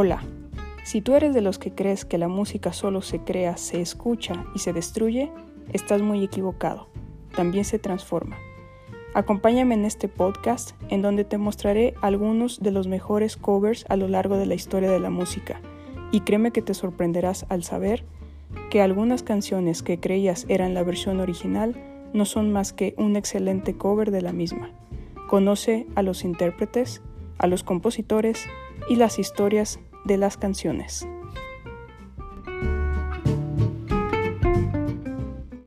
Hola, si tú eres de los que crees que la música solo se crea, se escucha y se destruye, estás muy equivocado. También se transforma. Acompáñame en este podcast en donde te mostraré algunos de los mejores covers a lo largo de la historia de la música y créeme que te sorprenderás al saber que algunas canciones que creías eran la versión original no son más que un excelente cover de la misma. Conoce a los intérpretes, a los compositores y las historias de las canciones.